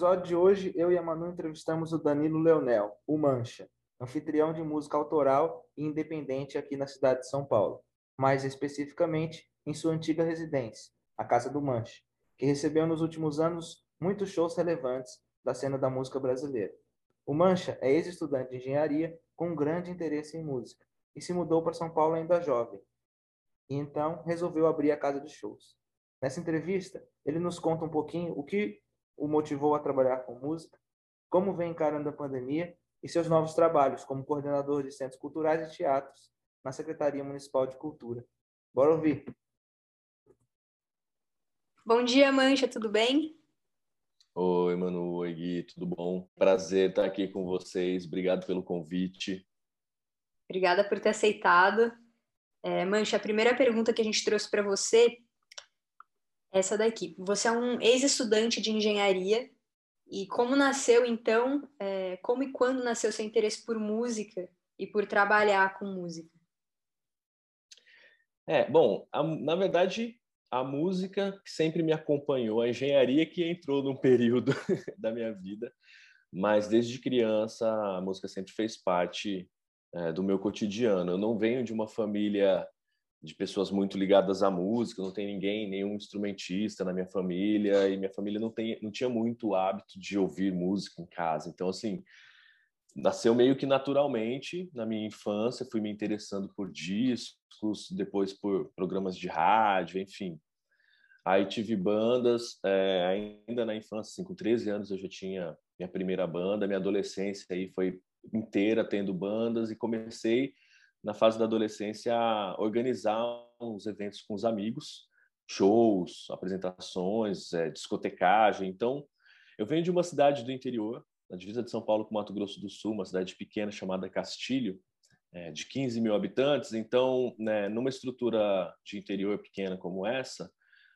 episódio de hoje, eu e a Manu entrevistamos o Danilo Leonel, o Mancha, anfitrião de música autoral e independente aqui na cidade de São Paulo, mais especificamente em sua antiga residência, a Casa do Mancha, que recebeu nos últimos anos muitos shows relevantes da cena da música brasileira. O Mancha é ex-estudante de engenharia com um grande interesse em música e se mudou para São Paulo ainda jovem. E então resolveu abrir a casa de shows. Nessa entrevista, ele nos conta um pouquinho o que o motivou a trabalhar com música, como vem encarando a pandemia e seus novos trabalhos como coordenador de centros culturais e teatros na Secretaria Municipal de Cultura. Bora ouvir! Bom dia, Mancha, tudo bem? Oi, Manu, oi, Gui, tudo bom? Prazer estar aqui com vocês, obrigado pelo convite. Obrigada por ter aceitado. É, Mancha, a primeira pergunta que a gente trouxe para você essa daqui. Você é um ex-estudante de engenharia e como nasceu então, é, como e quando nasceu seu interesse por música e por trabalhar com música? É, bom, a, na verdade, a música sempre me acompanhou, a engenharia que entrou num período da minha vida, mas desde criança a música sempre fez parte é, do meu cotidiano. Eu não venho de uma família de pessoas muito ligadas à música, não tem ninguém, nenhum instrumentista na minha família, e minha família não, tem, não tinha muito hábito de ouvir música em casa. Então, assim, nasceu meio que naturalmente na minha infância, fui me interessando por discos, depois por programas de rádio, enfim. Aí tive bandas, é, ainda na infância, assim, com 13 anos eu já tinha minha primeira banda, minha adolescência aí foi inteira tendo bandas e comecei na fase da adolescência, organizar uns eventos com os amigos, shows, apresentações, é, discotecagem. Então, eu venho de uma cidade do interior, na divisa de São Paulo com Mato Grosso do Sul, uma cidade pequena chamada Castilho, é, de 15 mil habitantes. Então, né, numa estrutura de interior pequena como essa,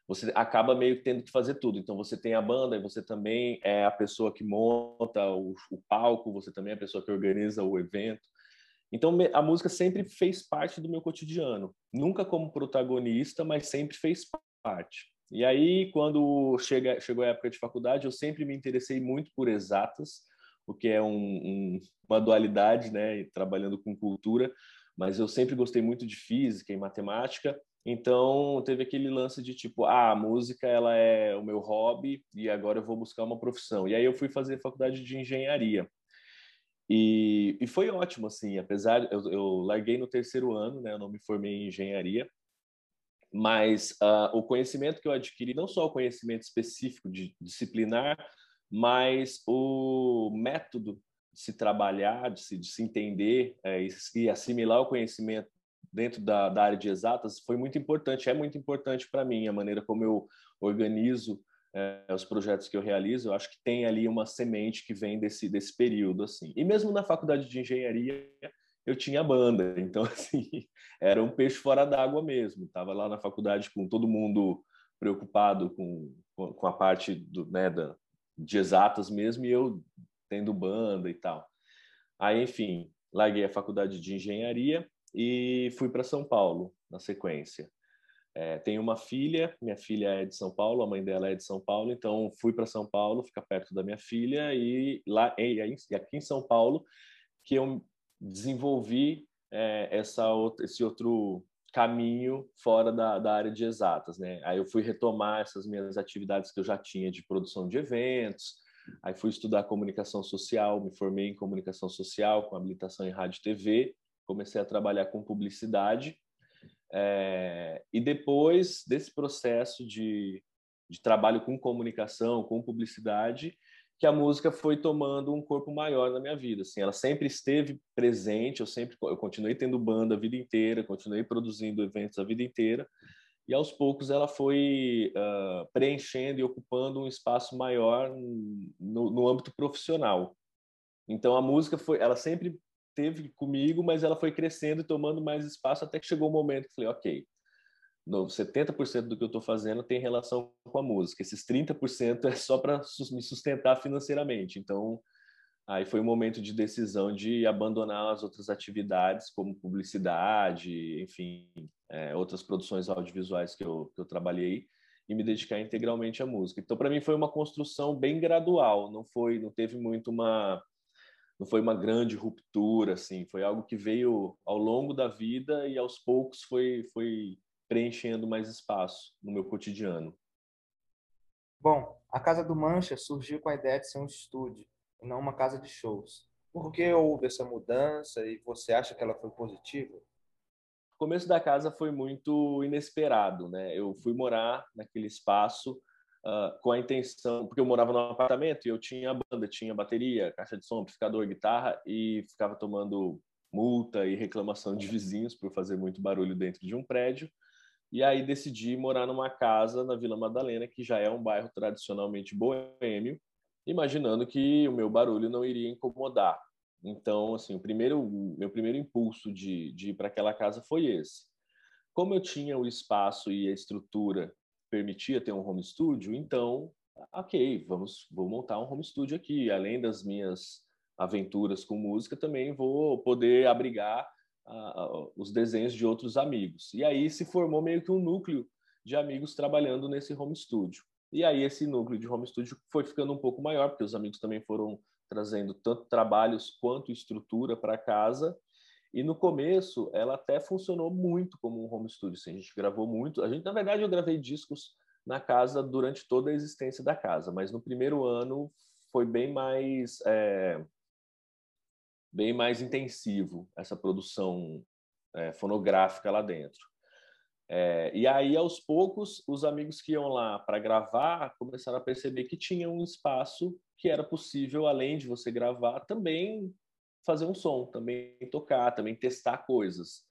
você acaba meio que tendo que fazer tudo. Então, você tem a banda, e você também é a pessoa que monta o, o palco, você também é a pessoa que organiza o evento. Então a música sempre fez parte do meu cotidiano, nunca como protagonista, mas sempre fez parte. E aí quando chega, chegou a época de faculdade, eu sempre me interessei muito por exatas, o que é um, um, uma dualidade, né, trabalhando com cultura, mas eu sempre gostei muito de física e matemática. Então teve aquele lance de tipo, ah, a música ela é o meu hobby e agora eu vou buscar uma profissão. E aí eu fui fazer faculdade de engenharia. E, e foi ótimo, assim, apesar, eu, eu larguei no terceiro ano, né, eu não me formei em engenharia, mas uh, o conhecimento que eu adquiri, não só o conhecimento específico de disciplinar, mas o método de se trabalhar, de se, de se entender é, e, e, assimilar o conhecimento dentro da, da área de exatas foi muito importante, é muito importante para mim, a maneira como eu organizo é, os projetos que eu realizo, eu acho que tem ali uma semente que vem desse, desse período, assim. E mesmo na faculdade de engenharia, eu tinha banda, então, assim, era um peixe fora d'água mesmo. Estava lá na faculdade com todo mundo preocupado com, com a parte do, né, da, de exatas mesmo, e eu tendo banda e tal. Aí, enfim, larguei a faculdade de engenharia e fui para São Paulo na sequência. É, tenho uma filha, minha filha é de São Paulo, a mãe dela é de São Paulo, então fui para São Paulo, ficar perto da minha filha e lá e aqui em São Paulo que eu desenvolvi é, essa esse outro caminho fora da, da área de exatas, né? Aí eu fui retomar essas minhas atividades que eu já tinha de produção de eventos, aí fui estudar comunicação social, me formei em comunicação social com habilitação em rádio e TV, comecei a trabalhar com publicidade é, e depois desse processo de, de trabalho com comunicação, com publicidade, que a música foi tomando um corpo maior na minha vida. Assim, ela sempre esteve presente, eu sempre eu continuei tendo banda a vida inteira, continuei produzindo eventos a vida inteira, e aos poucos ela foi uh, preenchendo e ocupando um espaço maior no, no âmbito profissional. Então a música foi, ela sempre teve comigo, mas ela foi crescendo e tomando mais espaço até que chegou o um momento que falei, ok, no 70% do que eu estou fazendo tem relação com a música, esses 30% é só para me sustentar financeiramente. Então, aí foi um momento de decisão de abandonar as outras atividades, como publicidade, enfim, é, outras produções audiovisuais que eu, que eu trabalhei, e me dedicar integralmente à música. Então, para mim foi uma construção bem gradual, não foi, não teve muito uma não foi uma grande ruptura assim, foi algo que veio ao longo da vida e aos poucos foi foi preenchendo mais espaço no meu cotidiano. Bom, a Casa do Mancha surgiu com a ideia de ser um estúdio e não uma casa de shows. Por que houve essa mudança e você acha que ela foi positiva? O começo da casa foi muito inesperado, né? Eu fui morar naquele espaço uh, com a intenção, porque eu morava num apartamento e eu tinha banda, tinha bateria, caixa de som, amplificador, guitarra e ficava tomando multa e reclamação de vizinhos por fazer muito barulho dentro de um prédio. E aí decidi morar numa casa na Vila Madalena, que já é um bairro tradicionalmente boêmio, imaginando que o meu barulho não iria incomodar. Então, assim, o primeiro, meu primeiro impulso de, de ir para aquela casa foi esse. Como eu tinha o espaço e a estrutura permitia ter um home studio, então, ok, vamos, vou montar um home studio aqui. Além das minhas aventuras com música, também vou poder abrigar uh, os desenhos de outros amigos. E aí se formou meio que um núcleo de amigos trabalhando nesse home studio. E aí esse núcleo de home studio foi ficando um pouco maior, porque os amigos também foram trazendo tanto trabalhos quanto estrutura para casa. E no começo, ela até funcionou muito como um home studio. Assim, a gente gravou muito. A gente, na verdade, eu gravei discos na casa durante toda a existência da casa, mas no primeiro ano foi bem mais é, bem mais intensivo essa produção é, fonográfica lá dentro. É, e aí, aos poucos, os amigos que iam lá para gravar começaram a perceber que tinha um espaço que era possível, além de você gravar, também fazer um som, também tocar, também testar coisas.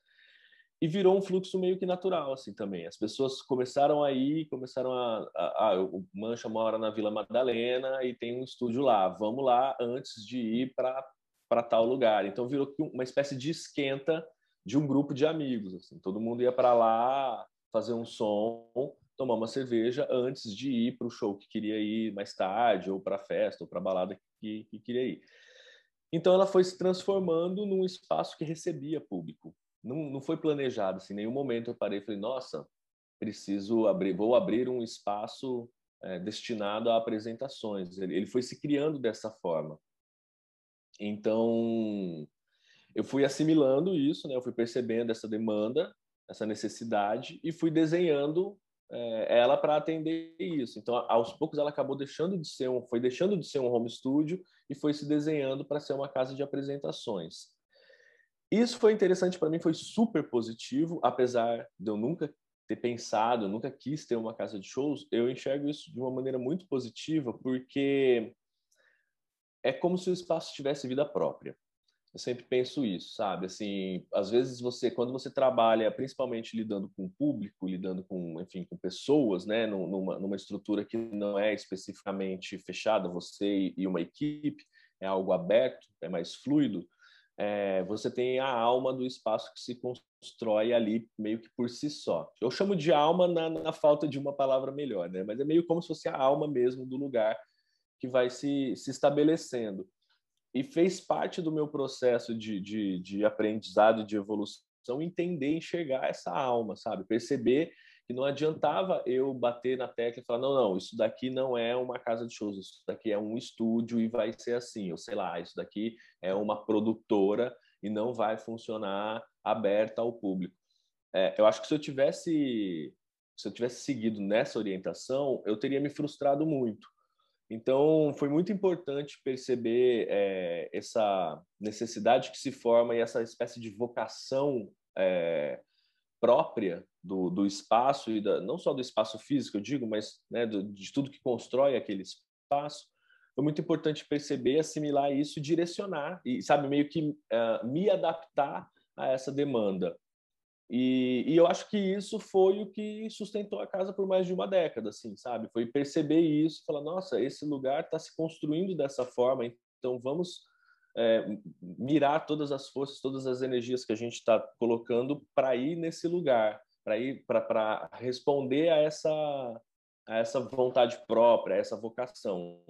E virou um fluxo meio que natural, assim, também. As pessoas começaram a ir, começaram a... a, a o Mancha mora na Vila Madalena e tem um estúdio lá. Vamos lá antes de ir para tal lugar. Então, virou uma espécie de esquenta de um grupo de amigos. Assim. Todo mundo ia para lá fazer um som, tomar uma cerveja antes de ir para o show que queria ir mais tarde, ou para a festa, ou para a balada que, que queria ir. Então ela foi se transformando num espaço que recebia público. Não, não foi planejado, assim, em nenhum momento eu parei e falei, nossa, preciso abrir, vou abrir um espaço é, destinado a apresentações. Ele, ele foi se criando dessa forma. Então, eu fui assimilando isso, né? Eu fui percebendo essa demanda, essa necessidade e fui desenhando é, ela para atender isso. Então, aos poucos ela acabou deixando de ser um, foi deixando de ser um home studio e foi se desenhando para ser uma casa de apresentações. Isso foi interessante para mim, foi super positivo, apesar de eu nunca ter pensado, nunca quis ter uma casa de shows, eu enxergo isso de uma maneira muito positiva, porque é como se o espaço tivesse vida própria. Eu sempre penso isso, sabe? Assim, às vezes você, quando você trabalha, principalmente lidando com o público, lidando com, enfim, com pessoas, né, numa, numa estrutura que não é especificamente fechada, você e uma equipe, é algo aberto, é mais fluido, é, você tem a alma do espaço que se constrói ali meio que por si só. Eu chamo de alma na, na falta de uma palavra melhor, né? Mas é meio como se fosse a alma mesmo do lugar que vai se, se estabelecendo e fez parte do meu processo de, de, de aprendizado, de evolução, entender, enxergar essa alma, sabe? Perceber que não adiantava eu bater na tecla e falar, não, não, isso daqui não é uma casa de shows, isso daqui é um estúdio e vai ser assim, ou sei lá, isso daqui é uma produtora e não vai funcionar aberta ao público. É, eu acho que se eu tivesse se eu tivesse seguido nessa orientação, eu teria me frustrado muito, então, foi muito importante perceber é, essa necessidade que se forma e essa espécie de vocação é, própria do, do espaço, e da, não só do espaço físico, eu digo, mas né, do, de tudo que constrói aquele espaço. Foi muito importante perceber, assimilar isso, direcionar e, sabe, meio que uh, me adaptar a essa demanda. E, e, eu acho que isso foi o que sustentou a casa por mais de uma década, assim, sabe? Foi perceber isso, falar, nossa, esse lugar está se construindo dessa forma, então vamos é, mirar todas as forças, todas as energias que a gente está colocando para ir nesse lugar, para ir para responder a essa a essa vontade própria, a essa vocação.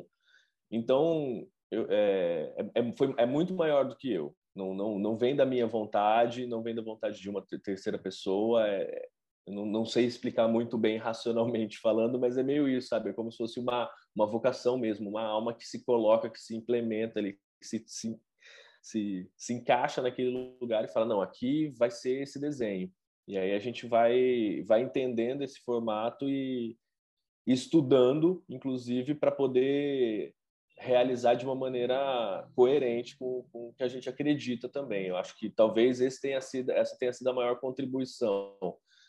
Então, eu, é, é, é foi, é muito maior do que eu. Não, não, não vem da minha vontade, não vem da vontade de uma terceira pessoa. É, não, não, sei explicar muito bem racionalmente falando, mas é meio isso, sabe? É como se fosse uma, uma vocação mesmo, uma alma que se coloca, que se implementa ali, que se, se, se, se encaixa naquele lugar e fala, não, aqui vai ser esse desenho. E aí a gente vai, vai entendendo esse formato e, estudando, inclusive, para poder realizar de uma maneira coerente com, com, o que a gente acredita também. Eu acho que talvez esse tenha sido, essa tenha sido a maior contribuição.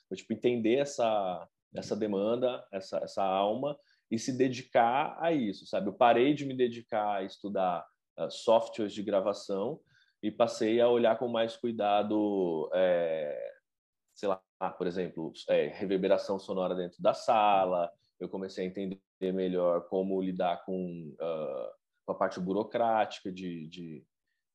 Foi, tipo, entender essa, essa demanda, essa, essa alma e se dedicar a isso, sabe? Eu parei de me dedicar a estudar uh, softwares de gravação e passei a olhar com mais cuidado, é, sei lá, por exemplo, é, reverberação sonora dentro da sala, eu comecei a entender melhor como lidar com, uh, com a parte burocrática de, de,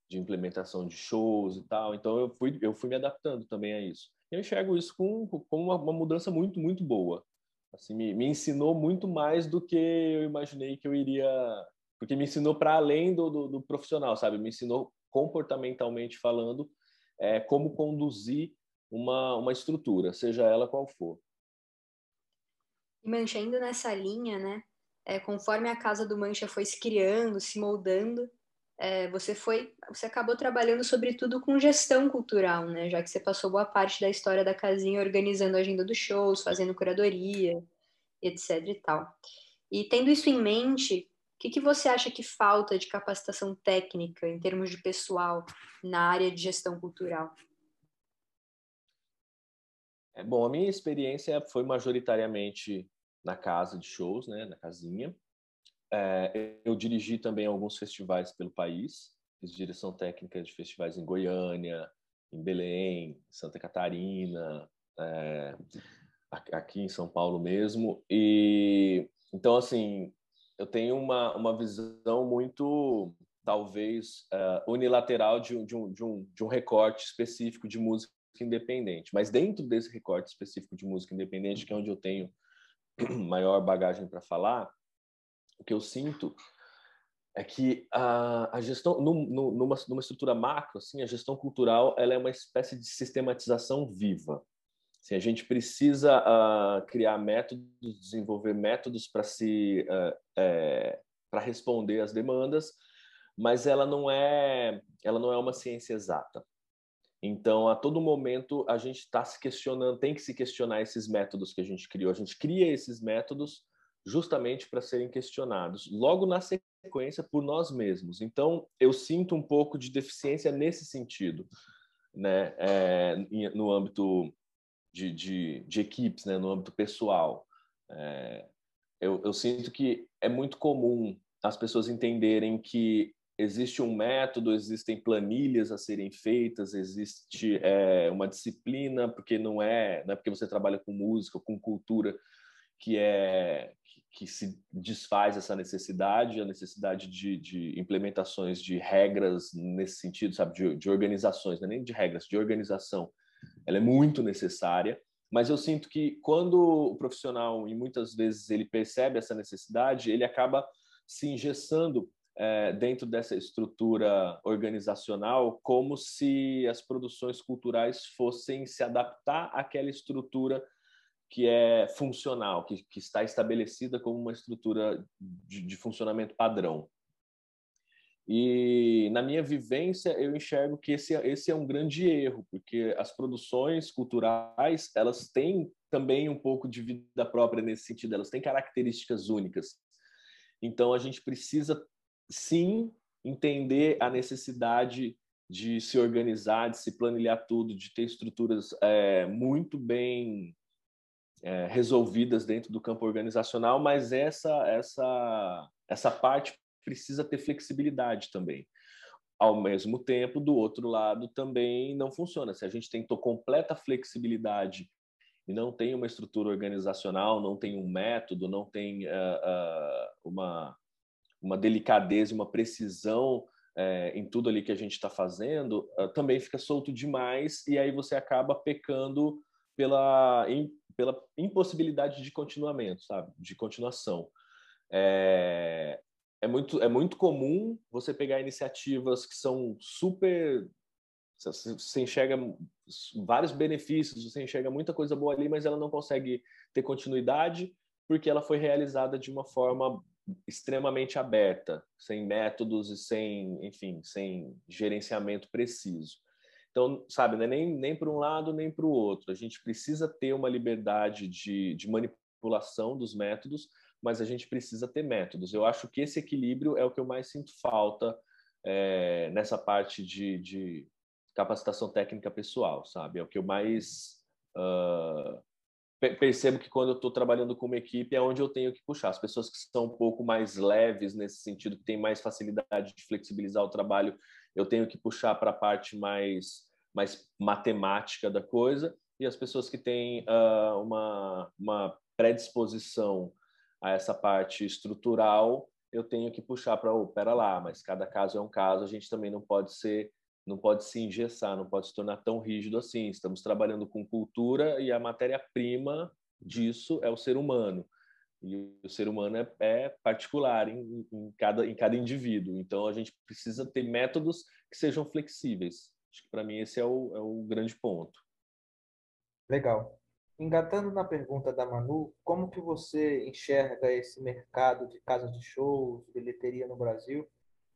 de, implementação de shows e tal. Então eu fui, eu fui me adaptando também a isso. Eu enxergo isso como, como uma, uma mudança muito, muito boa. Assim, me, me ensinou muito mais do que eu imaginei que eu iria. Porque me ensinou para além do, do, do, profissional, sabe? Me ensinou comportamentalmente falando é, como conduzir uma, uma estrutura, seja ela qual for. E Mancha, indo nessa linha, né? É, conforme a casa do Mancha foi se criando, se moldando, é, você foi, você acabou trabalhando sobretudo com gestão cultural, né? Já que você passou boa parte da história da casinha organizando a agenda dos shows, fazendo curadoria, etc. e tal. E tendo isso em mente, o que, que você acha que falta de capacitação técnica em termos de pessoal na área de gestão cultural? É, bom, a minha experiência foi majoritariamente na casa de shows, né, na casinha. É, eu dirigi também alguns festivais pelo país, fiz direção técnica de festivais em Goiânia, em Belém, Santa Catarina, é, aqui em São Paulo mesmo. E então, assim, eu tenho uma, uma visão muito, talvez, uh, unilateral de, de, um, de, um, de um recorte específico de música independente. Mas dentro desse recorte específico de música independente, que é onde eu tenho maior bagagem para falar, o que eu sinto é que a, a gestão, num, numa, numa estrutura macro, assim, a gestão cultural ela é uma espécie de sistematização viva. Assim, a gente precisa uh, criar métodos, desenvolver métodos para se uh, é, para responder às demandas, mas ela não é ela não é uma ciência exata. Então, a todo momento, a gente está se questionando, tem que se questionar esses métodos que a gente criou. A gente cria esses métodos justamente para serem questionados, logo na sequência, por nós mesmos. Então, eu sinto um pouco de deficiência nesse sentido, né? É, no âmbito de, de, de, equipes, né? no âmbito pessoal. É, eu, eu sinto que é muito comum as pessoas entenderem que existe um método, existem planilhas a serem feitas, existe é, uma disciplina, porque não é, não é porque você trabalha com música, com cultura, que é que, se desfaz essa necessidade, a necessidade de, de, implementações de regras nesse sentido, sabe, de, de organizações, não é nem de regras, de organização, ela é muito necessária. Mas eu sinto que quando o profissional, e muitas vezes ele percebe essa necessidade, ele acaba se engessando é, dentro dessa estrutura organizacional como se as produções culturais fossem se adaptar àquela estrutura que é funcional, que, que está estabelecida como uma estrutura de, de funcionamento padrão. E na minha vivência eu enxergo que esse, esse é um grande erro, porque as produções culturais elas têm também um pouco de vida própria nesse sentido, elas têm características únicas. Então a gente precisa sim entender a necessidade de se organizar, de se planilhar tudo, de ter estruturas é, muito bem é, resolvidas dentro do campo organizacional, mas essa essa essa parte precisa ter flexibilidade também. Ao mesmo tempo, do outro lado também não funciona. Se a gente tem completa flexibilidade e não tem uma estrutura organizacional, não tem um método, não tem uh, uh, uma uma delicadeza, uma precisão é, em tudo ali que a gente está fazendo, uh, também fica solto demais e aí você acaba pecando pela, in, pela impossibilidade de continuamento, sabe? De continuação. É, é, muito, é muito comum você pegar iniciativas que são super. Você enxerga vários benefícios, você enxerga muita coisa boa ali, mas ela não consegue ter continuidade porque ela foi realizada de uma forma extremamente aberta, sem métodos e sem, enfim, sem gerenciamento preciso. Então, sabe, não é nem, nem para um lado nem para o outro. A gente precisa ter uma liberdade de, de manipulação dos métodos, mas a gente precisa ter métodos. Eu acho que esse equilíbrio é o que eu mais sinto falta é, nessa parte de, de, capacitação técnica pessoal, sabe? É o que eu mais uh, percebo que quando eu estou trabalhando com uma equipe é onde eu tenho que puxar. As pessoas que são um pouco mais leves nesse sentido, que têm mais facilidade de flexibilizar o trabalho, eu tenho que puxar para a parte mais, mais matemática da coisa. E as pessoas que têm uh, uma, uma predisposição a essa parte estrutural, eu tenho que puxar para, oh, pera lá, mas cada caso é um caso, a gente também não pode ser não pode se engessar, não pode se tornar tão rígido assim. Estamos trabalhando com cultura e a matéria-prima disso é o ser humano. E o ser humano é, é particular em, em, cada, em cada indivíduo. Então, a gente precisa ter métodos que sejam flexíveis. Acho que, para mim, esse é o, é o grande ponto. Legal. Engatando na pergunta da Manu, como que você enxerga esse mercado de casas de shows, bilheteria no Brasil?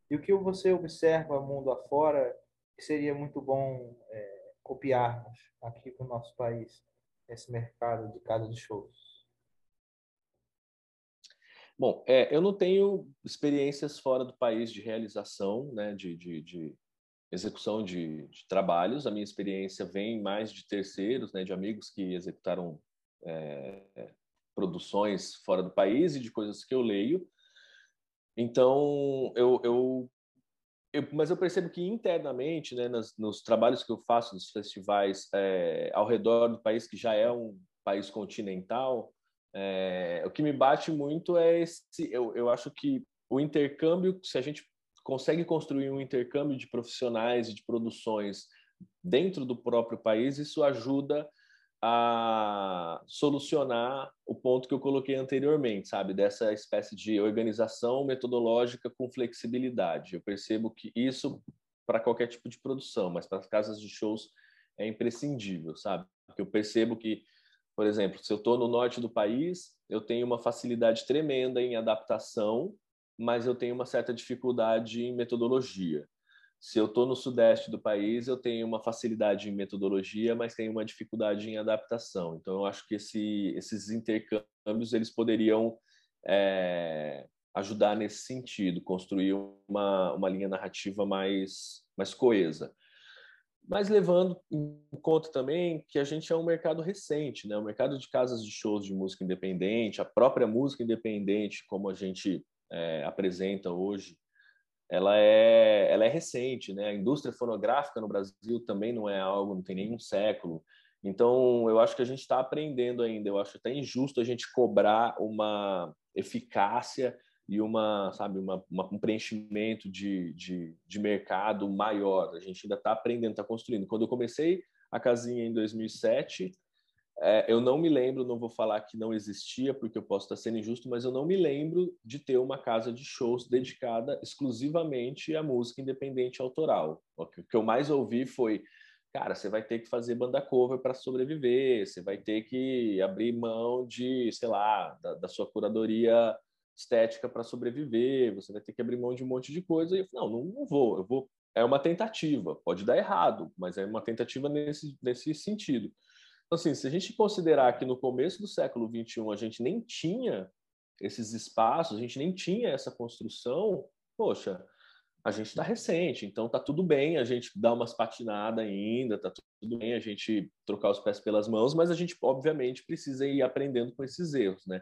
E o que você observa mundo afora seria muito bom é, copiarmos aqui para o nosso país esse mercado de casa de shows? Bom, é, eu não tenho experiências fora do país de realização, né, de, de, de execução de, de, trabalhos. A minha experiência vem mais de terceiros, né, de amigos que executaram é, produções fora do país e de coisas que eu leio. Então, eu, eu eu, mas eu percebo que internamente, né, nos, nos, trabalhos que eu faço nos festivais é, ao redor do país, que já é um país continental, é, o que me bate muito é esse. Eu, eu acho que o intercâmbio, se a gente consegue construir um intercâmbio de profissionais e de produções dentro do próprio país, isso ajuda a solucionar o ponto que eu coloquei anteriormente, sabe? Dessa espécie de organização metodológica com flexibilidade. Eu percebo que isso para qualquer tipo de produção, mas para as casas de shows é imprescindível, sabe? Porque eu percebo que, por exemplo, se eu estou no norte do país, eu tenho uma facilidade tremenda em adaptação, mas eu tenho uma certa dificuldade em metodologia. Se eu estou no sudeste do país, eu tenho uma facilidade em metodologia, mas tenho uma dificuldade em adaptação. Então, eu acho que esse, esses intercâmbios eles poderiam é, ajudar nesse sentido, construir uma, uma linha narrativa mais, mais coesa. Mas levando em conta também que a gente é um mercado recente, né? O mercado de casas de shows de música independente, a própria música independente, como a gente é, apresenta hoje, ela é, ela é recente, né? A indústria fonográfica no Brasil também não é algo, não tem nenhum século. Então, eu acho que a gente está aprendendo ainda. Eu acho até injusto a gente cobrar uma eficácia e uma, sabe, uma, uma um preenchimento de, de, de mercado maior. A gente ainda está aprendendo, está construindo. Quando eu comecei a casinha em 2007, é, eu não me lembro, não vou falar que não existia, porque eu posso estar sendo injusto, mas eu não me lembro de ter uma casa de shows dedicada exclusivamente à música independente autoral. O que eu mais ouvi foi, cara, você vai ter que fazer banda cover para sobreviver, você vai ter que abrir mão de, sei lá, da, da sua curadoria estética para sobreviver, você vai ter que abrir mão de um monte de coisa. E eu falei, não, não, não vou, eu vou. É uma tentativa, pode dar errado, mas é uma tentativa nesse, nesse sentido. Então, assim, se a gente considerar que no começo do século XXI a gente nem tinha esses espaços, a gente nem tinha essa construção, poxa, a gente está recente, então tá tudo bem a gente dar umas patinadas ainda, tá tudo bem a gente trocar os pés pelas mãos, mas a gente obviamente precisa ir aprendendo com esses erros, né?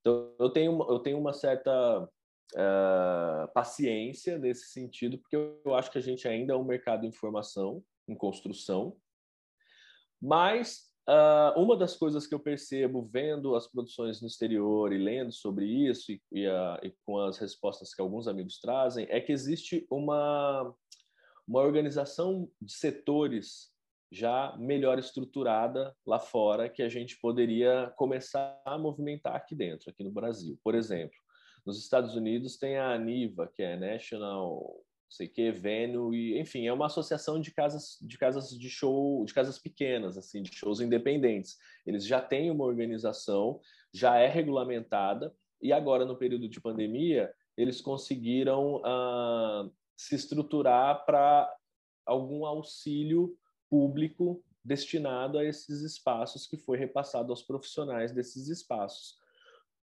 Então eu tenho eu tenho uma certa uh, paciência nesse sentido, porque eu acho que a gente ainda é um mercado em formação, em construção, mas Uh, uma das coisas que eu percebo vendo as produções no exterior e lendo sobre isso e, e, uh, e, com as respostas que alguns amigos trazem é que existe uma, uma organização de setores já melhor estruturada lá fora que a gente poderia começar a movimentar aqui dentro, aqui no Brasil. Por exemplo, nos Estados Unidos tem a ANIVA, que é National sei que, Venue, e, enfim, é uma associação de casas de casas de show, de casas pequenas, assim, de shows independentes. Eles já têm uma organização, já é regulamentada, e agora, no período de pandemia, eles conseguiram ah, se estruturar para algum auxílio público destinado a esses espaços que foi repassado aos profissionais desses espaços.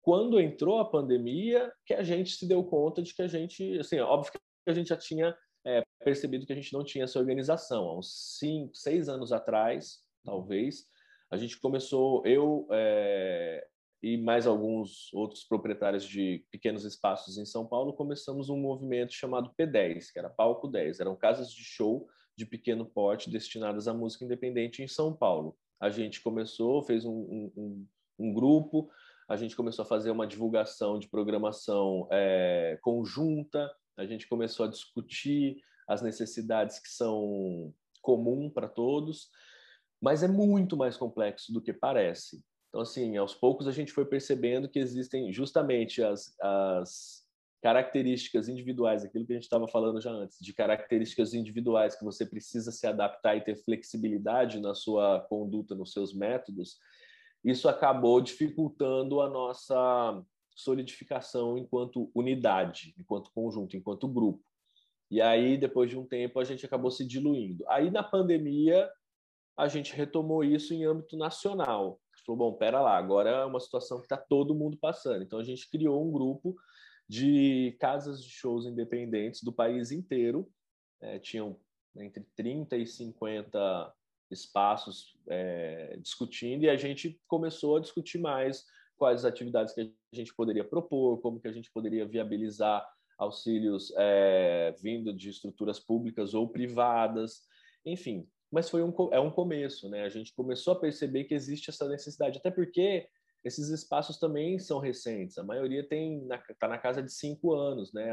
Quando entrou a pandemia, que a gente se deu conta de que a gente, assim, óbvio que a gente já tinha é, percebido que a gente não tinha essa organização. Há uns cinco, seis anos atrás, talvez, a gente começou, eu é, e mais alguns outros proprietários de pequenos espaços em São Paulo, começamos um movimento chamado P10, que era Palco 10. Eram casas de show de pequeno porte destinadas à música independente em São Paulo. A gente começou, fez um, um, um grupo, a gente começou a fazer uma divulgação de programação é, conjunta, a gente começou a discutir as necessidades que são comum para todos, mas é muito mais complexo do que parece. Então, assim, aos poucos a gente foi percebendo que existem justamente as, as características individuais, aquilo que a gente estava falando já antes, de características individuais que você precisa se adaptar e ter flexibilidade na sua conduta, nos seus métodos, isso acabou dificultando a nossa solidificação enquanto unidade, enquanto conjunto, enquanto grupo. E aí, depois de um tempo, a gente acabou se diluindo. Aí, na pandemia, a gente retomou isso em âmbito nacional. Falou, bom, pera lá, agora é uma situação que está todo mundo passando. Então, a gente criou um grupo de casas de shows independentes do país inteiro. É, tinham entre 30 e 50 espaços é, discutindo e a gente começou a discutir mais quais atividades que a gente poderia propor, como que a gente poderia viabilizar auxílios é, vindo de estruturas públicas ou privadas, enfim. Mas foi um, é um começo, né? A gente começou a perceber que existe essa necessidade, até porque esses espaços também são recentes. A maioria tem está na casa de cinco anos, né?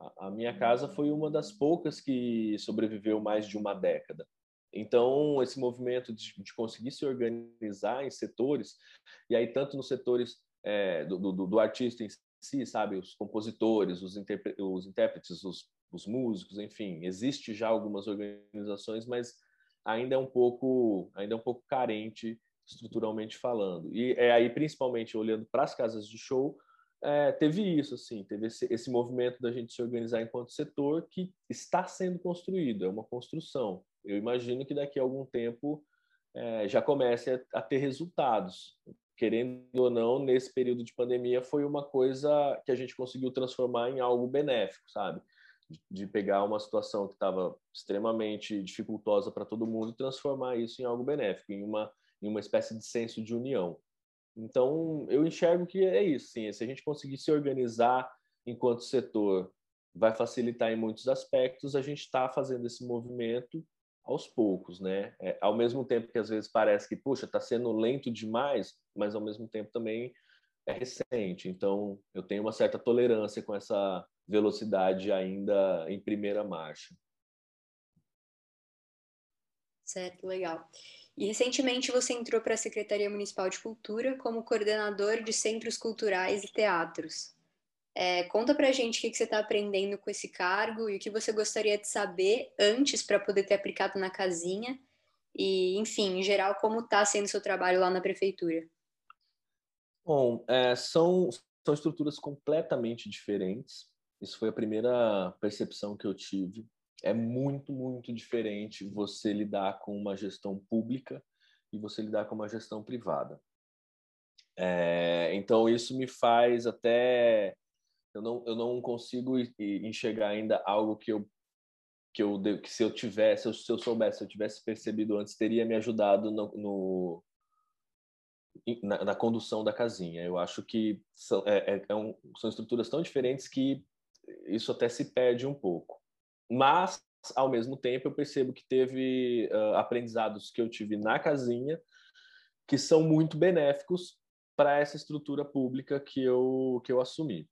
A, a minha casa foi uma das poucas que sobreviveu mais de uma década. Então, esse movimento de, de, conseguir se organizar em setores, e aí tanto nos setores é, do, do, do, artista em si, sabe, os compositores, os, os intérpretes, os, os, músicos, enfim, existe já algumas organizações, mas ainda é um pouco, ainda é um pouco carente estruturalmente falando. E é aí, principalmente olhando para as casas de show, é, teve isso, assim, teve esse, esse movimento da gente se organizar enquanto setor que está sendo construído, é uma construção. Eu imagino que daqui a algum tempo é, já comece a, a, ter resultados. Querendo ou não, nesse período de pandemia foi uma coisa que a gente conseguiu transformar em algo benéfico, sabe? De, de pegar uma situação que estava extremamente dificultosa para todo mundo e transformar isso em algo benéfico, em uma, em uma espécie de senso de união. Então, eu enxergo que é isso, sim. Se a gente conseguir se organizar enquanto setor, vai facilitar em muitos aspectos. A gente está fazendo esse movimento aos poucos, né? É, ao mesmo tempo que às vezes parece que, puxa, está sendo lento demais, mas ao mesmo tempo também é recente. Então, eu tenho uma certa tolerância com essa velocidade ainda em primeira marcha. Certo, legal. E recentemente você entrou para a Secretaria Municipal de Cultura como coordenador de centros culturais e teatros. É, conta pra gente o que, que você está aprendendo com esse cargo e o que você gostaria de saber antes para poder ter aplicado na casinha. E, enfim, em geral, como está sendo o seu trabalho lá na prefeitura? Bom, é, são, são estruturas completamente diferentes. Isso foi a primeira percepção que eu tive é muito, muito diferente você lidar com uma gestão pública e você lidar com uma gestão privada. É, então, isso me faz até. Eu não, eu não consigo enxergar ainda algo que eu. Que, eu, que se eu tivesse, se eu soubesse, se eu tivesse percebido antes, teria me ajudado no, no na, na, condução da casinha. Eu acho que são, é, é, é um, são estruturas tão diferentes que isso até se perde um pouco. Mas, ao mesmo tempo, eu percebo que teve uh, aprendizados que eu tive na casinha que são muito benéficos para essa estrutura pública que eu, que eu assumi.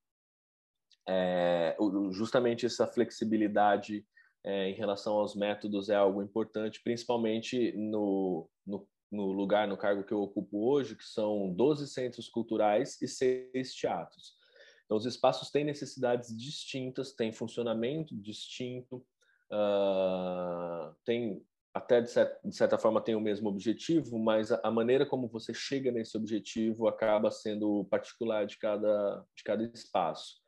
É, justamente essa flexibilidade é, em relação aos métodos é algo importante, principalmente no, no, no, lugar, no cargo que eu ocupo hoje, que são 12 centros culturais e seis teatros. Então, os espaços têm necessidades distintas, têm funcionamento distinto, uh, tem até de certa, de certa, forma tem o mesmo objetivo, mas a, a, maneira como você chega nesse objetivo acaba sendo particular de cada, de cada espaço.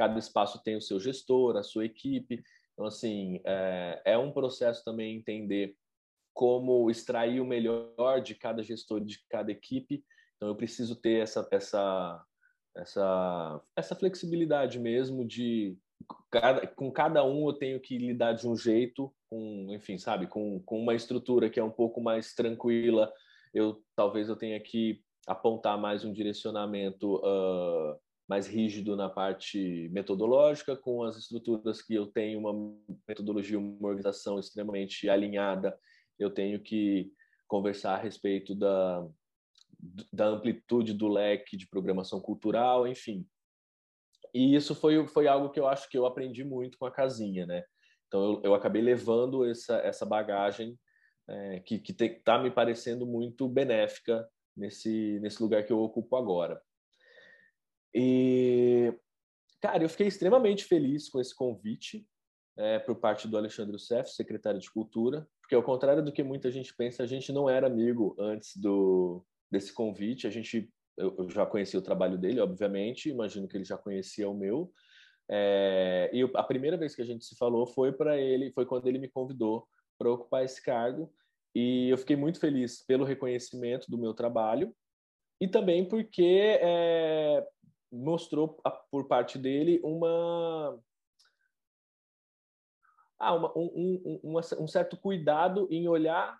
Cada espaço tem o seu gestor, a sua equipe. Então, assim, é, é um processo também entender como extrair o melhor de cada gestor, de cada equipe. Então, eu preciso ter essa, essa, essa, essa flexibilidade mesmo de cada, com cada um eu tenho que lidar de um jeito, com, enfim, sabe, com, com uma estrutura que é um pouco mais tranquila, eu talvez eu tenha que apontar mais um direcionamento uh, mais rígido na parte metodológica, com as estruturas que eu tenho uma metodologia, uma organização extremamente alinhada, eu tenho que conversar a respeito da, da amplitude do leque de programação cultural, enfim, e isso foi, foi algo que eu acho que eu aprendi muito com a casinha, né? Então eu, eu acabei levando essa, essa bagagem é, que está me parecendo muito benéfica nesse, nesse lugar que eu ocupo agora. E, cara, eu fiquei extremamente feliz com esse convite é, por parte do Alexandre Youssef, secretário de Cultura, porque ao contrário do que muita gente pensa, a gente não era amigo antes do, desse convite, a gente eu, já conhecia o trabalho dele, obviamente, imagino que ele já conhecia o meu. É, e a primeira vez que a gente se falou foi para ele, foi quando ele me convidou para ocupar esse cargo. E eu fiquei muito feliz pelo reconhecimento do meu trabalho e também porque é, mostrou por parte dele uma ah, uma, um, um, um, certo cuidado em olhar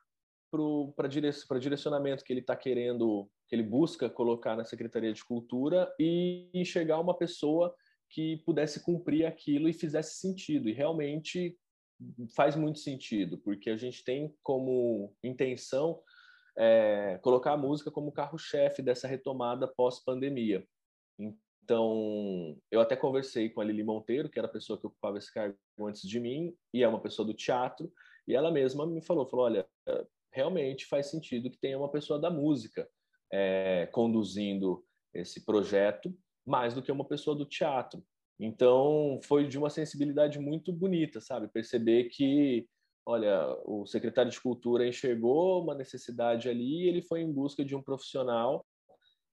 para direcionamento que ele está querendo que ele busca colocar na Secretaria de Cultura e enxergar uma pessoa que pudesse cumprir aquilo e fizesse sentido. E realmente faz muito sentido, porque a gente tem como intenção é, colocar a música como carro-chefe dessa retomada pós-pandemia. Então, eu até conversei com a Lili Monteiro, que era a pessoa que ocupava esse cargo antes de mim, e é uma pessoa do teatro, e ela mesma me falou, falou, olha, realmente faz sentido que tenha uma pessoa da música é, conduzindo esse projeto, mais do que uma pessoa do teatro. Então, foi de uma sensibilidade muito bonita, sabe? Perceber que, olha, o secretário de Cultura enxergou uma necessidade ali e ele foi em busca de um profissional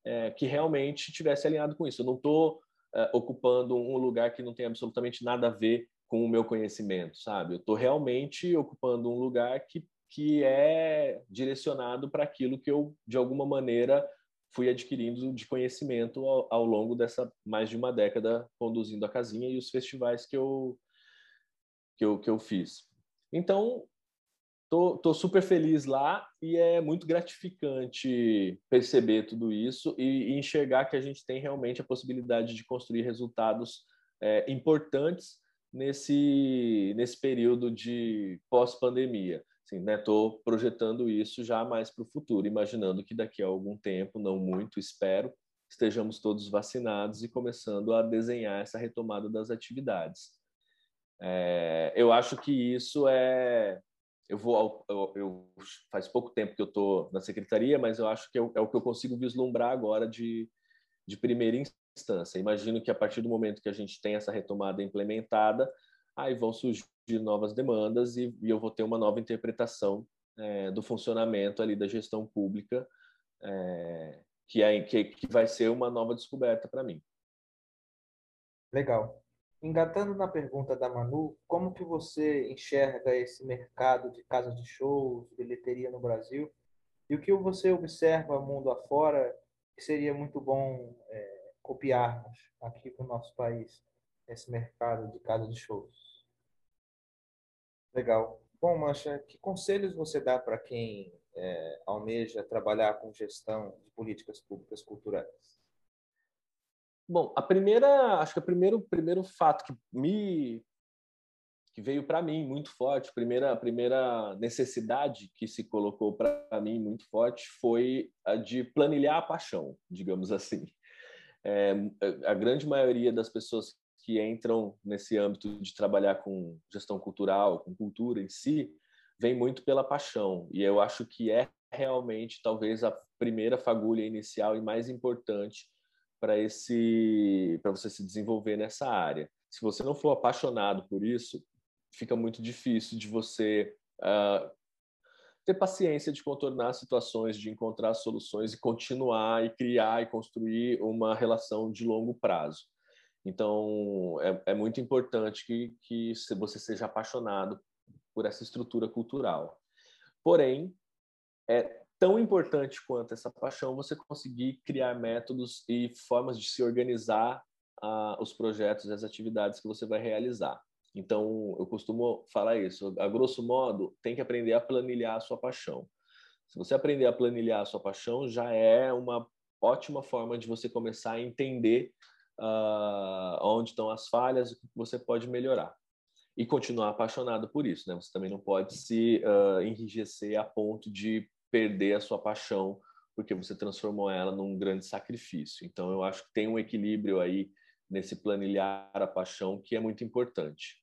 é, que realmente tivesse alinhado com isso. Eu não estou é, ocupando um lugar que não tem absolutamente nada a ver com o meu conhecimento, sabe? Eu estou realmente ocupando um lugar que que é direcionado para aquilo que eu, de alguma maneira, fui adquirindo de conhecimento ao, ao, longo dessa mais de uma década conduzindo a casinha e os festivais que eu que eu, que eu fiz. Então, tô, tô super feliz lá e é muito gratificante perceber tudo isso e, e enxergar que a gente tem realmente a possibilidade de construir resultados é, importantes nesse nesse período de pós-pandemia. Sim, né? Estou projetando isso já mais para o futuro, imaginando que daqui a algum tempo, não muito, espero, estejamos todos vacinados e começando a desenhar essa retomada das atividades. É, eu acho que isso é. Eu vou. Eu, eu faz pouco tempo que eu estou na secretaria, mas eu acho que é o, é o que eu consigo vislumbrar agora de, de primeira instância. Imagino que a partir do momento que a gente tem essa retomada implementada, aí vão surgir novas demandas e, e eu vou ter uma nova interpretação é, do funcionamento ali da gestão pública, é, que, é, que, que vai ser uma nova descoberta para mim. Legal. Engatando na pergunta da Manu, como que você enxerga esse mercado de casas de shows, bilheteria no Brasil? E o que você observa mundo afora que seria muito bom é, copiarmos aqui para o nosso país, esse mercado de casas de shows? Legal. Bom, Mancha, que conselhos você dá para quem é, almeja trabalhar com gestão de políticas públicas culturais? Bom, a primeira, acho que o primeiro, primeiro fato que me que veio para mim muito forte, primeira, primeira necessidade que se colocou para mim muito forte foi a de planilhar a paixão, digamos assim. É, a grande maioria das pessoas que entram nesse âmbito de trabalhar com gestão cultural, com cultura em si, vem muito pela paixão. E eu acho que é realmente talvez a primeira fagulha inicial e mais importante para esse para você se desenvolver nessa área. Se você não for apaixonado por isso, fica muito difícil de você uh, ter paciência de contornar situações, de encontrar soluções e continuar e criar e construir uma relação de longo prazo. Então, é, é muito importante que, que você seja apaixonado por essa estrutura cultural. Porém, é tão importante quanto essa paixão você conseguir criar métodos e formas de se organizar uh, os projetos e as atividades que você vai realizar. Então, eu costumo falar isso. A grosso modo, tem que aprender a planilhar a sua paixão. Se você aprender a planilhar a sua paixão, já é uma ótima forma de você começar a entender uh, onde estão as falhas, o que você pode melhorar. E continuar apaixonado por isso, né? Você também não pode se uh, enrijecer a ponto de perder a sua paixão porque você transformou ela num grande sacrifício. Então, eu acho que tem um equilíbrio aí nesse planilhar a paixão que é muito importante.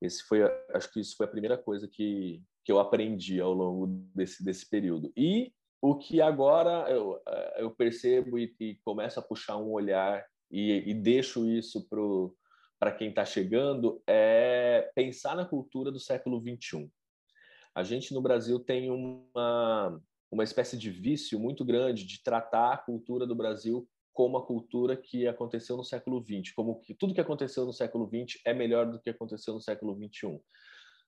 Esse foi, acho que isso foi a primeira coisa que, que eu aprendi ao longo desse, desse período. E o que agora eu, eh, eu percebo e, e começo a puxar um olhar e, e deixo isso para quem está chegando é pensar na cultura do século XXI. A gente no Brasil tem uma, uma espécie de vício muito grande de tratar a cultura do Brasil como a cultura que aconteceu no século XX, como que tudo que aconteceu no século XX é melhor do que aconteceu no século XXI.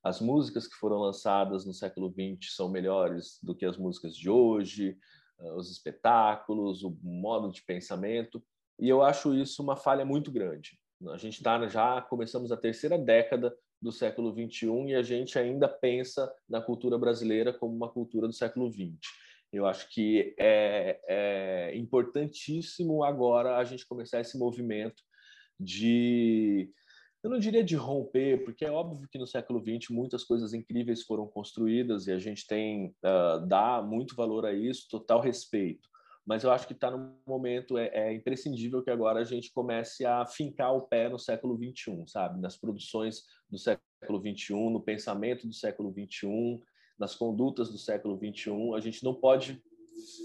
As músicas que foram lançadas no século XX são melhores do que as músicas de hoje, ah, os espetáculos, o modo de pensamento, e eu acho isso uma falha muito grande. A gente está já começamos a terceira década do século XXI e a gente ainda pensa na cultura brasileira como uma cultura do século XX. Eu acho que é, é importantíssimo agora a gente começar esse movimento de eu não diria de romper, porque é óbvio que no século XX muitas coisas incríveis foram construídas e a gente tem uh, dá muito valor a isso, total respeito. Mas eu acho que está no momento é, é, imprescindível que agora a gente comece a fincar o pé no século XXI, sabe, nas produções do século XXI, no pensamento do século XXI, nas condutas do século XXI, a gente não pode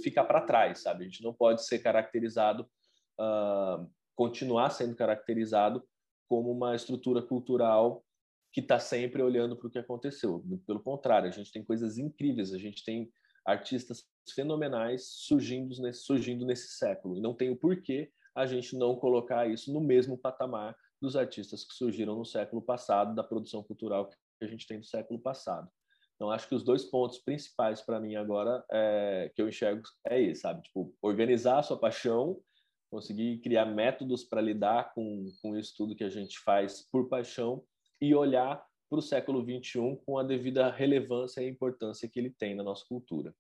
ficar para trás, sabe? A gente não pode ser caracterizado, uh, continuar sendo caracterizado como uma estrutura cultural que está sempre olhando para o que aconteceu. Pelo contrário, a gente tem coisas incríveis, a gente tem artistas fenomenais surgindo nesse, surgindo nesse século. Não tem porquê a gente não colocar isso no mesmo patamar dos artistas que surgiram no século passado, da produção cultural que a gente tem do século passado. Então, acho que os dois pontos principais para mim agora é, que eu enxergo é isso, sabe? Tipo, organizar a sua paixão, conseguir criar métodos para lidar com, com isso tudo que a gente faz por paixão e olhar para o século XXI com a devida relevância e importância que ele tem na nossa cultura.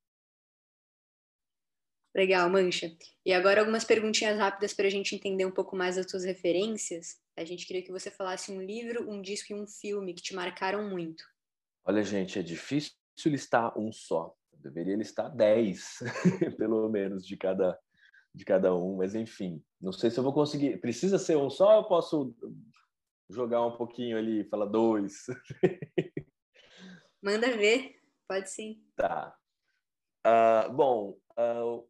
Legal, Mancha. E agora algumas perguntinhas rápidas para a gente entender um pouco mais as suas referências. A gente queria que você falasse um livro, um disco e um filme que te marcaram muito. Olha, gente, é difícil listar um só. Eu deveria listar dez, pelo menos, de cada, de cada um. Mas, enfim, não sei se eu vou conseguir. Precisa ser um só ou eu posso jogar um pouquinho ali, falar dois? Manda ver, pode sim. Tá. Uh, bom, uh,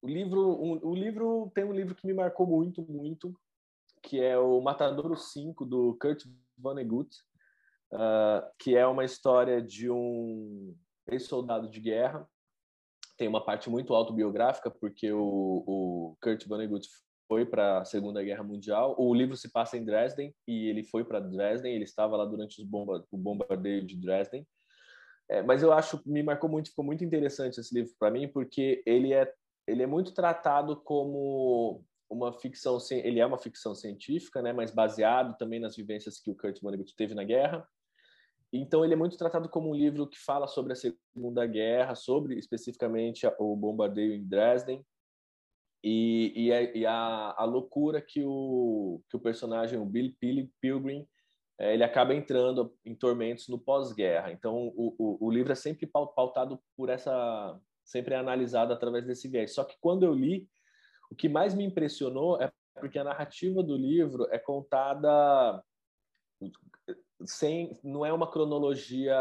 o livro, um, o livro tem um livro que me marcou muito, muito, que é o Matadouro 5 do Kurt Vonnegut uh, que é uma história de um ex-soldado de guerra. Tem uma parte muito autobiográfica, porque o, o Kurt Vonnegut foi para a Segunda Guerra Mundial. O livro se passa em Dresden e ele foi para Dresden. Ele estava lá durante bomba, o bombardeio de Dresden. É, mas eu acho me marcou muito, ficou muito interessante esse livro para mim porque ele é ele é muito tratado como uma ficção, ele é uma ficção científica, né, mas baseado também nas vivências que o Kurt Vonnegut teve na guerra. Então, ele é muito tratado como um livro que fala sobre a Segunda Guerra, sobre especificamente o bombardeio em Dresden e, e, a, e a, a, loucura que o, que o personagem, o Bill Pilgrim, é, ele acaba entrando em tormentos no pós-guerra. Então, o, o, o, livro é sempre pautado por essa. sempre é analisado através desse viés. Só que quando eu li, o que mais me impressionou é porque a narrativa do livro é contada sem não é uma cronologia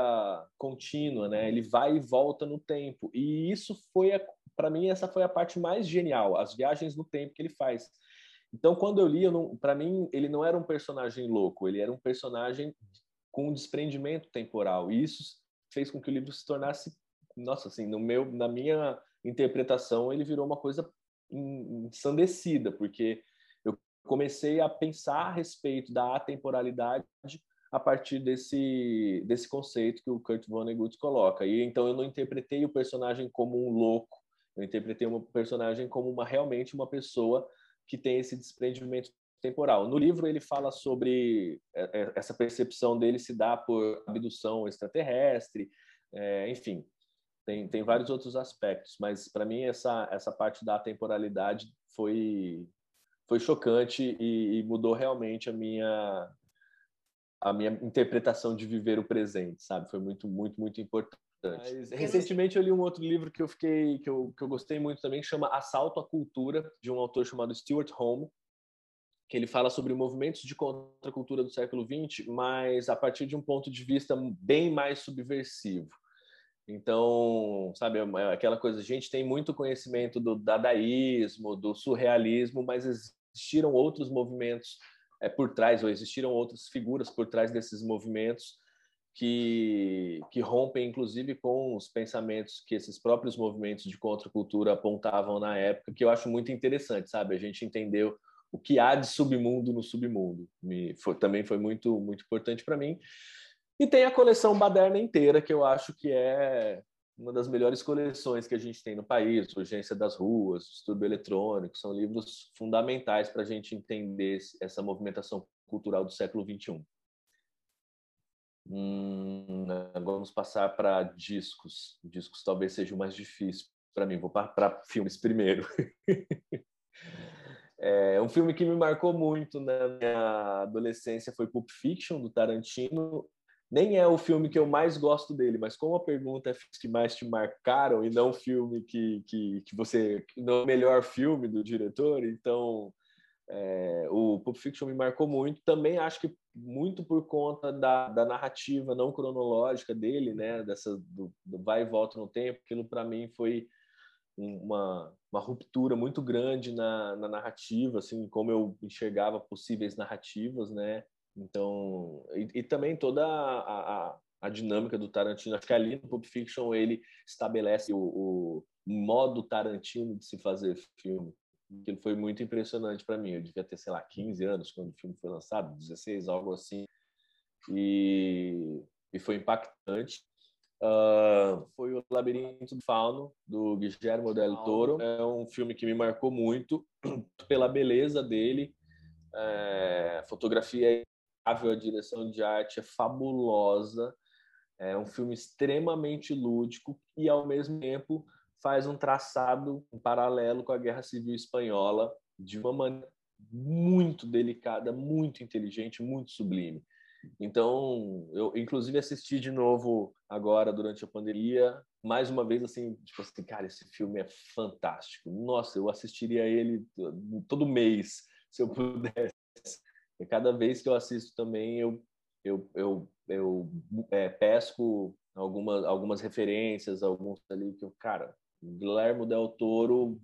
contínua, né? Ele vai e volta no tempo. E isso foi para mim essa foi a parte mais genial, as viagens no tempo que ele faz. Então, quando eu li, para mim, ele não era um personagem louco, ele era um personagem com um desprendimento temporal. E isso fez com que o livro se tornasse, nossa, assim, no meu, na minha interpretação, ele virou uma coisa ensandecida, porque eu comecei a pensar a respeito da atemporalidade a partir desse, desse conceito que o Kurt Vonnegut coloca. E então eu não interpretei o personagem como um louco, eu interpretei o personagem como uma realmente uma pessoa que tem esse desprendimento temporal. No livro ele fala sobre é, é, essa percepção dele se dá por abdução extraterrestre, é, enfim, tem, tem vários outros aspectos, mas para mim essa, essa parte da temporalidade foi, foi chocante e, e, mudou realmente a minha, a minha interpretação de viver o presente, sabe? Foi muito, muito, muito importante. Mas, recentemente eu li um outro livro que eu fiquei que eu, que eu gostei muito também, que chama Assalto à Cultura, de um autor chamado Stuart Home, que ele fala sobre movimentos de contracultura do século XX, mas a partir de um ponto de vista bem mais subversivo. Então, sabe, é é aquela coisa, a gente tem muito conhecimento do dadaísmo, do surrealismo, mas existiram outros movimentos é, por trás, ou existiram outras figuras por trás desses movimentos que, que rompem, inclusive, com os pensamentos que esses próprios movimentos de contracultura apontavam na época, que eu acho muito interessante, sabe? A gente entendeu o que há de submundo no submundo. Me, foi, também foi muito, muito importante para mim. E tem a coleção Baderna inteira, que eu acho que é uma das melhores coleções que a gente tem no país, Urgência das Ruas, Distúrbio Eletrônico, são livros fundamentais para a gente entender essa movimentação cultural do século XXI. Hum, vamos passar para discos. Discos talvez seja o mais difícil para mim. Vou para filmes primeiro. é, um filme que me marcou muito na minha adolescência foi Pulp Fiction, do Tarantino nem é o filme que eu mais gosto dele, mas como a pergunta é que mais te marcaram e não o filme que, que, que você. não é o melhor filme do diretor, então é, o Pulp Fiction me marcou muito. Também acho que muito por conta da, da narrativa não cronológica dele, né? Dessa, do, do vai e volta no tempo, aquilo para mim foi uma, uma ruptura muito grande na, na narrativa, assim, como eu enxergava possíveis narrativas, né? Então, e, e também toda a, a, a, dinâmica do Tarantino. Acho que ali no Pulp Fiction ele estabelece o, o modo Tarantino de se fazer filme. Aquilo foi muito impressionante para mim. Eu devia ter, sei lá, 15 anos quando o filme foi lançado, 16, algo assim. E, e foi impactante. Uh, foi o Labirinto do Fauno, do Guillermo del Toro. É um filme que me marcou muito pela beleza dele. É, a fotografia a direção de arte é fabulosa. É um filme extremamente lúdico e, ao mesmo tempo, faz um traçado um paralelo com a Guerra Civil Espanhola de uma maneira muito delicada, muito inteligente, muito sublime. Então, eu inclusive assisti de novo agora durante a pandemia, mais uma vez assim, tipo assim, cara, esse filme é fantástico. Nossa, eu assistiria ele todo mês se eu pudesse. E cada vez que eu assisto também, eu, eu, eu, eu é, pesco algumas, algumas referências, alguns ali que eu, cara, Guilherme Del Toro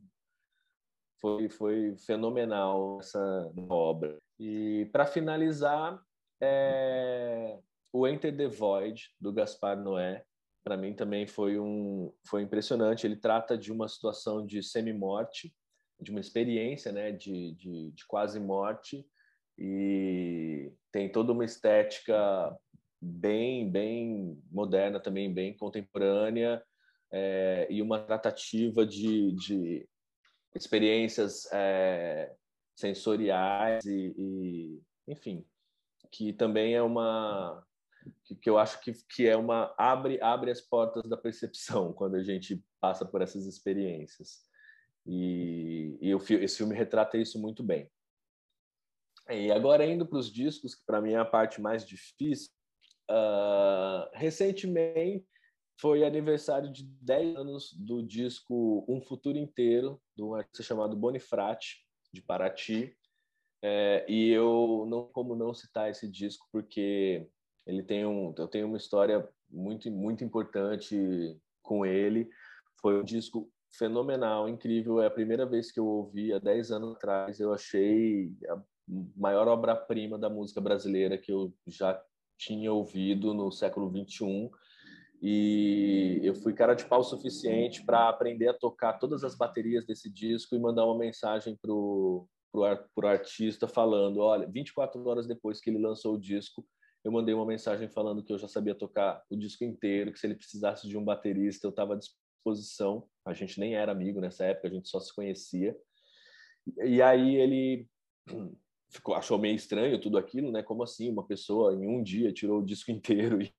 foi, foi fenomenal essa obra. E para finalizar, é, o Enter the Void, do Gaspar Noé, para mim também foi, um, foi impressionante. Ele trata de uma situação de semi-morte, de uma experiência né, de, de, de quase morte, e tem toda uma estética bem bem moderna também bem contemporânea é, e uma tratativa de, de experiências é, sensoriais e, e, enfim que também é uma que, que, eu acho que, que é uma abre abre as portas da percepção quando a gente passa por essas experiências. E, e esse filme retrata isso muito bem. E agora indo para os discos, que para mim é a parte mais difícil, uh, recentemente foi aniversário de 10 anos do disco Um Futuro Inteiro, de um artista chamado Bonifrati, de Paraty. É, e eu não como não citar esse disco porque ele tem um eu tenho uma história muito muito importante com ele foi um disco fenomenal, incrível. É a primeira vez que eu ouvi, há 10 anos atrás, eu achei a maior obra-prima da música brasileira que eu já tinha ouvido no século 21 e eu fui cara de pau suficiente para aprender a tocar todas as baterias desse disco e mandar uma mensagem pro pro, pro artista falando, olha, 24 horas depois que ele lançou o disco, eu mandei uma mensagem falando que eu já sabia tocar o disco inteiro, que se ele precisasse de um baterista, eu estava à disposição. A gente nem era amigo nessa época, a gente só se conhecia. E aí ele ficou, achou meio estranho tudo aquilo, né? Como assim uma pessoa em um dia tirou o disco inteiro e,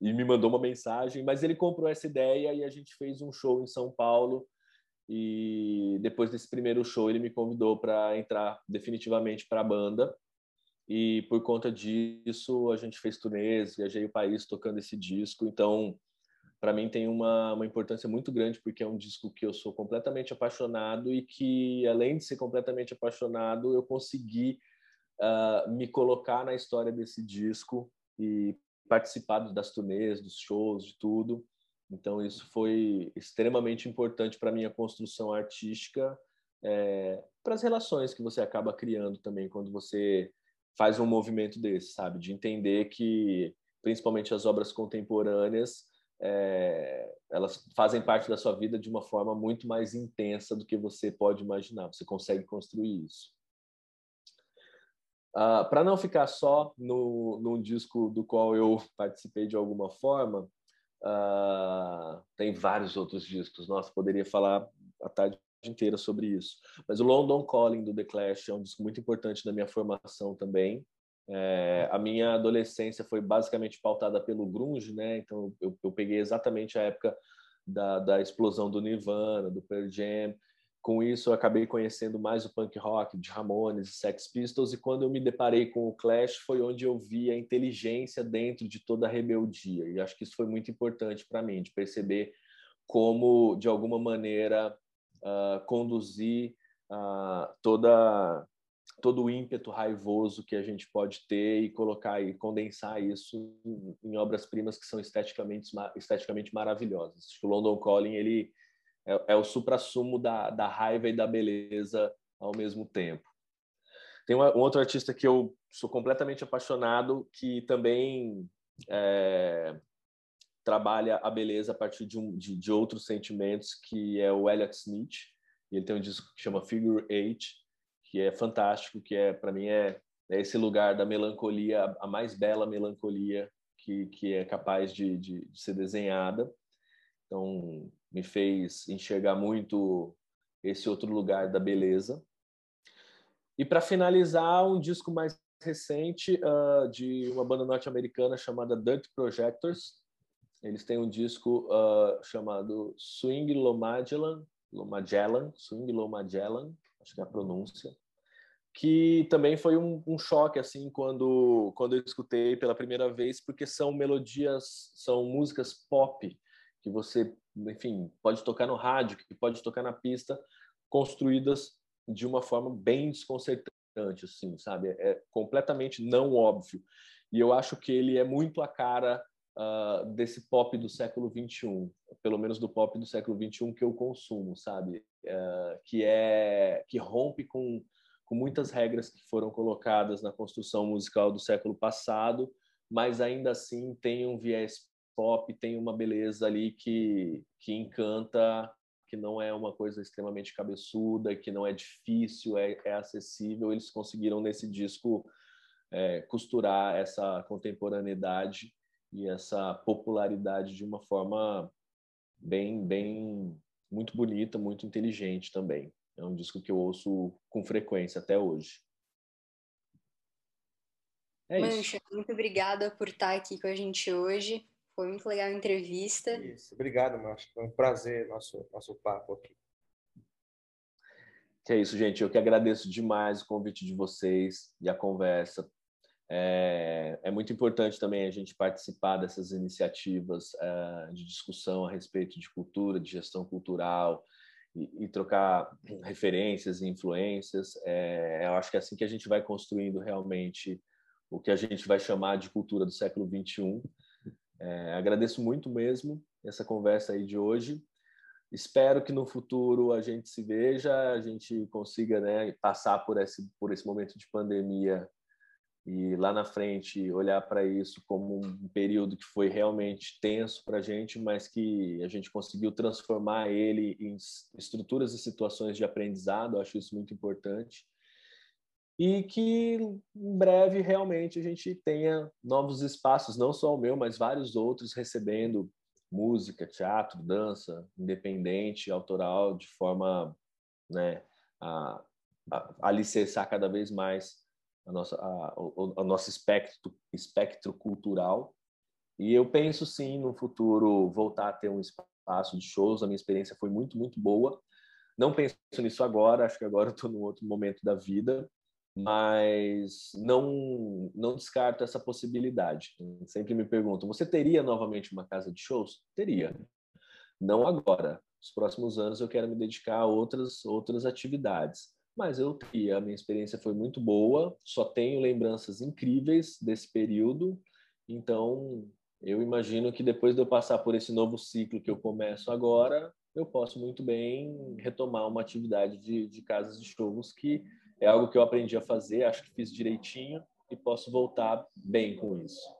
e me mandou uma mensagem? Mas ele comprou essa ideia e a gente fez um show em São Paulo. E depois desse primeiro show, ele me convidou para entrar definitivamente para a banda. E por conta disso, a gente fez turnês, viajei o país tocando esse disco. Então, para mim tem uma, uma importância muito grande porque é um disco que eu sou completamente apaixonado e que além de ser completamente apaixonado eu consegui uh, me colocar na história desse disco e participar das turnês, dos shows, de tudo. Então isso foi extremamente importante para minha construção artística, é, para as relações que você acaba criando também quando você faz um movimento desse, sabe, de entender que principalmente as obras contemporâneas é, elas fazem parte da sua vida de uma forma muito mais intensa do que você pode imaginar. Você consegue construir isso. Uh, ah, Para não ficar só no, num disco do qual eu participei de alguma forma, uh, tem vários outros discos. Nossa, poderia falar a tarde inteira sobre isso. Mas o London Calling do The Clash é um disco muito importante na minha formação também. É, a minha adolescência foi basicamente pautada pelo grunge, né? Então eu, eu peguei exatamente a época da, da, explosão do Nirvana, do Pearl Jam. Com isso eu acabei conhecendo mais o punk rock de Ramones e Sex Pistols e quando eu me deparei com o Clash foi onde eu vi a inteligência dentro de toda a rebeldia. E acho que isso foi muito importante para mim de perceber como de alguma maneira uh, conduzir uh, toda todo o ímpeto raivoso que a gente pode ter e colocar e condensar isso em obras-primas que são esteticamente, esteticamente maravilhosas. O London Calling ele é, é o supra-sumo da, da raiva e da beleza ao mesmo tempo. Tem um outro artista que eu sou completamente apaixonado, que também é, trabalha a beleza a partir de, um, de, de, outros sentimentos, que é o Elliot Smith. Ele tem um disco que chama Figure Eight, que é fantástico, que é para mim é, é, esse lugar da melancolia, a mais bela melancolia que, que é capaz de, de, de ser desenhada. Então me fez enxergar muito esse outro lugar da beleza. E para finalizar, um disco mais recente uh, de uma banda norte-americana chamada Dirt Projectors. Eles têm um disco uh, chamado Swing Lomagellan, Lomagellan, Swing Lomagellan, acho que é a pronúncia, que também foi um, um, choque assim quando quando eu escutei pela primeira vez, porque são melodias, são músicas pop que você, enfim, pode tocar no rádio, que pode tocar na pista, construídas de uma forma bem desconcertante, assim, sabe? É, é completamente não óbvio. E eu acho que ele é muito a cara uh, desse pop do século 21, pelo menos do pop do século 21 que eu consumo, sabe? Uh, que é que rompe com com muitas regras que foram colocadas na construção musical do século passado, mas ainda assim tem um viés pop, tem uma beleza ali que que encanta, que não é uma coisa extremamente cabeçuda, que não é difícil, é, é acessível. Eles conseguiram nesse disco é, costurar essa contemporaneidade e essa popularidade de uma forma bem, bem, muito bonita, muito inteligente também. É um disco que eu ouço com frequência até hoje. É Mancha, muito obrigada por estar aqui com a gente hoje. Foi muito legal a entrevista. Isso. Obrigado, Mancha. Foi um prazer nosso, nosso papo aqui. Que é isso, gente. Eu que agradeço demais o convite de vocês e a conversa. É, é, muito importante também a gente participar dessas iniciativas é, de discussão a respeito de cultura, de gestão cultural e, e trocar referências e influências. É, eu acho que é assim que a gente vai construindo realmente o que a gente vai chamar de cultura do século XXI. É, agradeço muito mesmo essa conversa aí de hoje. espero que no futuro a gente se veja, a gente consiga né, passar por esse, por esse momento de pandemia e lá na frente olhar para isso como um período que foi realmente tenso para a gente, mas que a gente conseguiu transformar ele em estruturas e situações de aprendizado, eu acho isso muito importante. E que em breve realmente a gente tenha novos espaços, não só o meu, mas vários outros recebendo música, teatro, dança, independente, autoral, de forma né, a, a alicerçar cada vez mais a nossa, a, o, o nosso espectro, espectro cultural. E eu penso sim no futuro voltar a ter um espaço de shows. A minha experiência foi muito, muito boa. Não penso nisso agora, acho que agora estou num outro momento da vida, mas não não descarto essa possibilidade. Sempre me perguntam: você teria novamente uma casa de shows? Teria. Não agora. Nos próximos anos eu quero me dedicar a outras outras atividades mas eu e a minha experiência foi muito boa, só tenho lembranças incríveis desse período, então eu imagino que depois de eu passar por esse novo ciclo que eu começo agora, eu posso muito bem retomar uma atividade de, de casas de shows que é algo que eu aprendi a fazer, acho que fiz direitinho e posso voltar bem com isso.